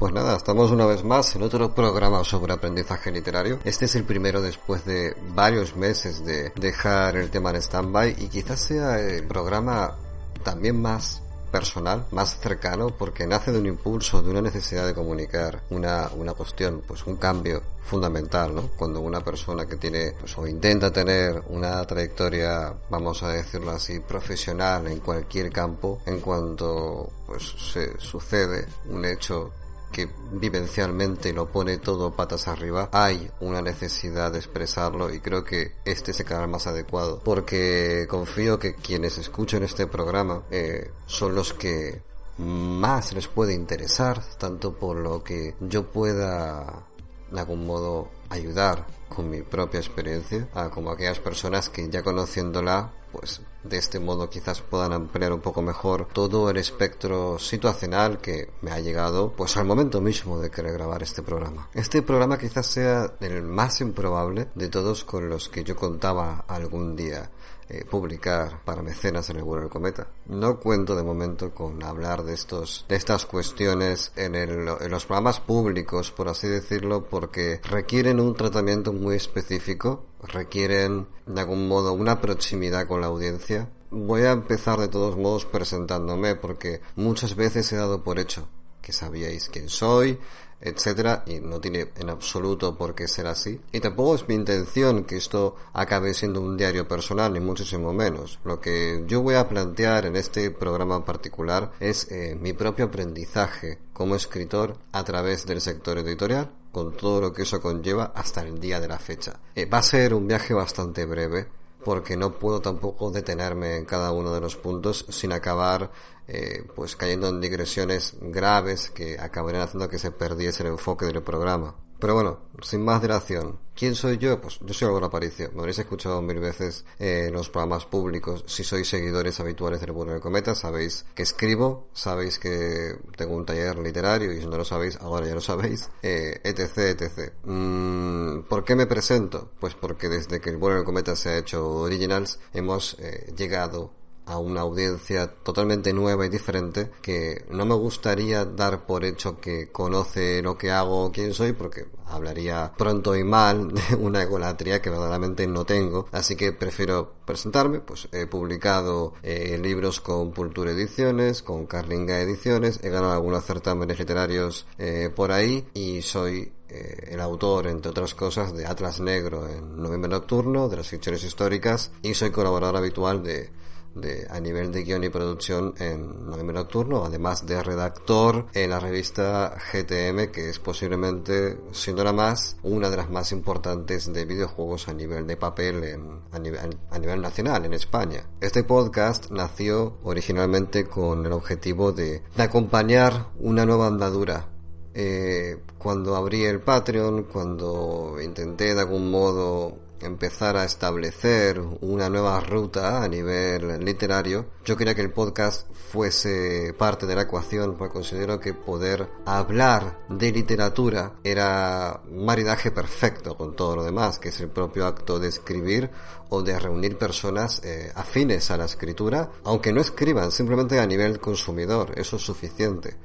Pues nada, estamos una vez más en otro programa sobre aprendizaje literario. Este es el primero después de varios meses de dejar el tema en stand-by y quizás sea el programa también más personal, más cercano, porque nace de un impulso, de una necesidad de comunicar una, una cuestión, pues un cambio fundamental, ¿no? Cuando una persona que tiene, pues, o intenta tener una trayectoria, vamos a decirlo así, profesional en cualquier campo, en cuanto, pues, se sucede un hecho que vivencialmente lo pone todo patas arriba, hay una necesidad de expresarlo y creo que este es el canal más adecuado porque confío que quienes escuchen este programa eh, son los que más les puede interesar, tanto por lo que yo pueda de algún modo ayudar con mi propia experiencia, a como aquellas personas que ya conociéndola pues de este modo quizás puedan ampliar un poco mejor todo el espectro situacional que me ha llegado pues al momento mismo de querer grabar este programa. Este programa quizás sea el más improbable de todos con los que yo contaba algún día eh, publicar para mecenas en el vuelo del cometa. No cuento de momento con hablar de estos, de estas cuestiones en, el, en los programas públicos, por así decirlo, porque requieren un tratamiento muy específico, requieren de algún modo una proximidad con la audiencia. Voy a empezar de todos modos presentándome porque muchas veces he dado por hecho que sabíais quién soy, etcétera, y no tiene en absoluto por qué ser así. Y tampoco es mi intención que esto acabe siendo un diario personal, ni muchísimo menos. Lo que yo voy a plantear en este programa particular es eh, mi propio aprendizaje como escritor a través del sector editorial, con todo lo que eso conlleva hasta el día de la fecha. Eh, va a ser un viaje bastante breve, porque no puedo tampoco detenerme en cada uno de los puntos sin acabar eh, pues cayendo en digresiones graves que acabarían haciendo que se perdiese el enfoque del programa. Pero bueno, sin más dilación, ¿quién soy yo? Pues yo soy Álvaro Aparicio. Me habréis escuchado mil veces eh, en los programas públicos. Si sois seguidores habituales del Bueno del Cometa, sabéis que escribo, sabéis que tengo un taller literario y si no lo sabéis, ahora ya lo sabéis, eh, etc, etc. Mm, ¿Por qué me presento? Pues porque desde que el Bueno del Cometa se ha hecho Originals, hemos eh, llegado a una audiencia totalmente nueva y diferente que no me gustaría dar por hecho que conoce lo que hago o quién soy porque hablaría pronto y mal de una egolatría que verdaderamente no tengo. Así que prefiero presentarme pues he publicado eh, libros con Pultura Ediciones con Carlinga Ediciones he ganado algunos certámenes literarios eh, por ahí y soy eh, el autor, entre otras cosas, de Atlas Negro en Noviembre Nocturno, de las ficciones históricas, y soy colaborador habitual de de, a nivel de guion y producción en Noviembre Nocturno, además de redactor en la revista GTM, que es posiblemente, siendo la más, una de las más importantes de videojuegos a nivel de papel en, a, nivel, a nivel nacional en España. Este podcast nació originalmente con el objetivo de, de acompañar una nueva andadura eh, cuando abrí el Patreon, cuando intenté de algún modo empezar a establecer una nueva ruta a nivel literario, yo quería que el podcast fuese parte de la ecuación, porque considero que poder hablar de literatura era un maridaje perfecto con todo lo demás, que es el propio acto de escribir o de reunir personas eh, afines a la escritura, aunque no escriban, simplemente a nivel consumidor, eso es suficiente.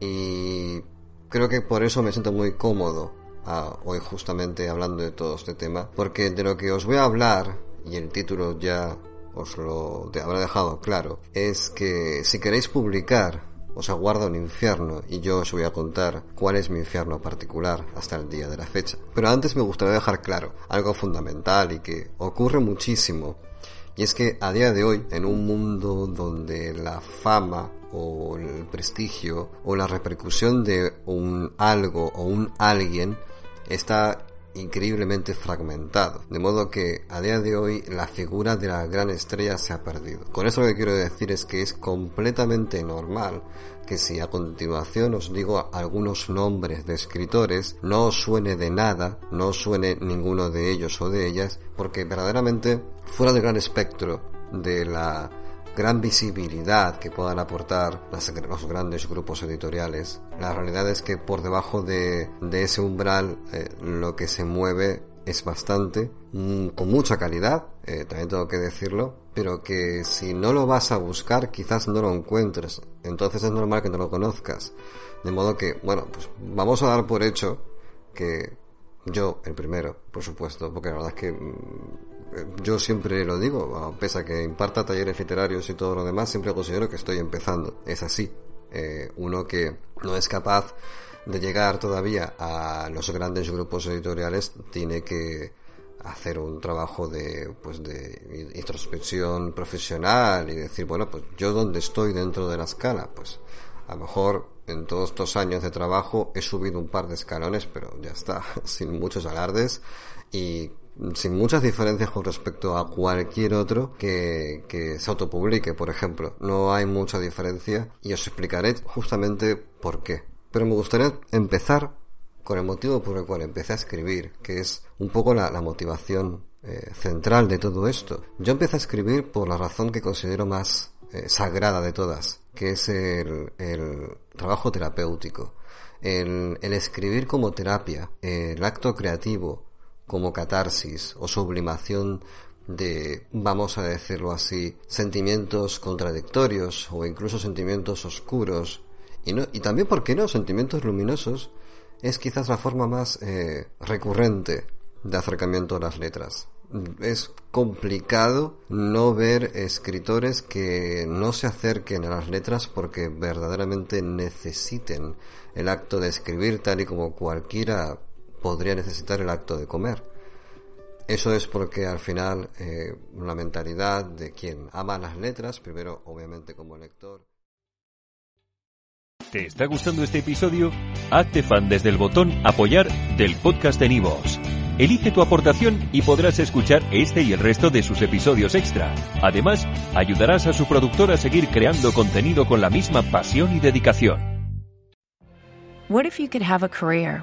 Y creo que por eso me siento muy cómodo hoy justamente hablando de todo este tema, porque de lo que os voy a hablar, y el título ya os lo habrá dejado claro, es que si queréis publicar, os aguarda un infierno y yo os voy a contar cuál es mi infierno particular hasta el día de la fecha. Pero antes me gustaría dejar claro algo fundamental y que ocurre muchísimo. Y es que a día de hoy, en un mundo donde la fama o el prestigio o la repercusión de un algo o un alguien está increíblemente fragmentado. De modo que a día de hoy la figura de la gran estrella se ha perdido. Con eso lo que quiero decir es que es completamente normal que si a continuación os digo algunos nombres de escritores, no os suene de nada, no os suene ninguno de ellos o de ellas, porque verdaderamente fuera del gran espectro de la gran visibilidad que puedan aportar los grandes grupos editoriales. La realidad es que por debajo de, ese umbral eh, lo que se mueve es bastante, mm, con mucha calidad, eh, también tengo que decirlo, pero que si no lo vas a buscar quizás no lo encuentres, entonces es normal que no lo conozcas. De modo que, bueno, pues vamos a dar por hecho que yo, el primero, por supuesto, porque la verdad es que mm, yo siempre lo digo, pese a que imparta talleres literarios y todo lo demás, siempre considero que estoy empezando. Es así. Eh, uno que no es capaz de llegar todavía a los grandes grupos editoriales tiene que hacer un trabajo de pues de introspección profesional y decir bueno pues yo dónde estoy dentro de la escala pues a lo mejor en todos estos años de trabajo he subido un par de escalones pero ya está sin muchos alardes y sin muchas diferencias con respecto a cualquier otro que, que se autopublique, por ejemplo. No hay mucha diferencia y os explicaré justamente por qué. Pero me gustaría empezar con el motivo por el cual empecé a escribir, que es un poco la, motivación eh, central de todo esto. Yo empecé a escribir por la razón que considero más eh, sagrada de todas, que es el, trabajo terapéutico. El escribir como terapia, el acto creativo, como catarsis o sublimación de, vamos a decirlo así, sentimientos contradictorios o incluso sentimientos oscuros y, no, y también, ¿por qué no?, sentimientos luminosos es quizás la forma más eh, recurrente de acercamiento a las letras. Es complicado no ver escritores que no se acerquen a las letras porque verdaderamente necesiten el acto de escribir tal y como cualquiera podría necesitar el acto de comer. Eso es porque al final eh, la mentalidad de quien ama las letras, primero obviamente como lector. ¿Te está gustando este episodio? Hazte fan desde el botón apoyar del podcast de Nivos. Elige tu aportación y podrás escuchar este y el resto de sus episodios extra. Además, ayudarás a su productor a seguir creando contenido con la misma pasión y dedicación. What if you could have a career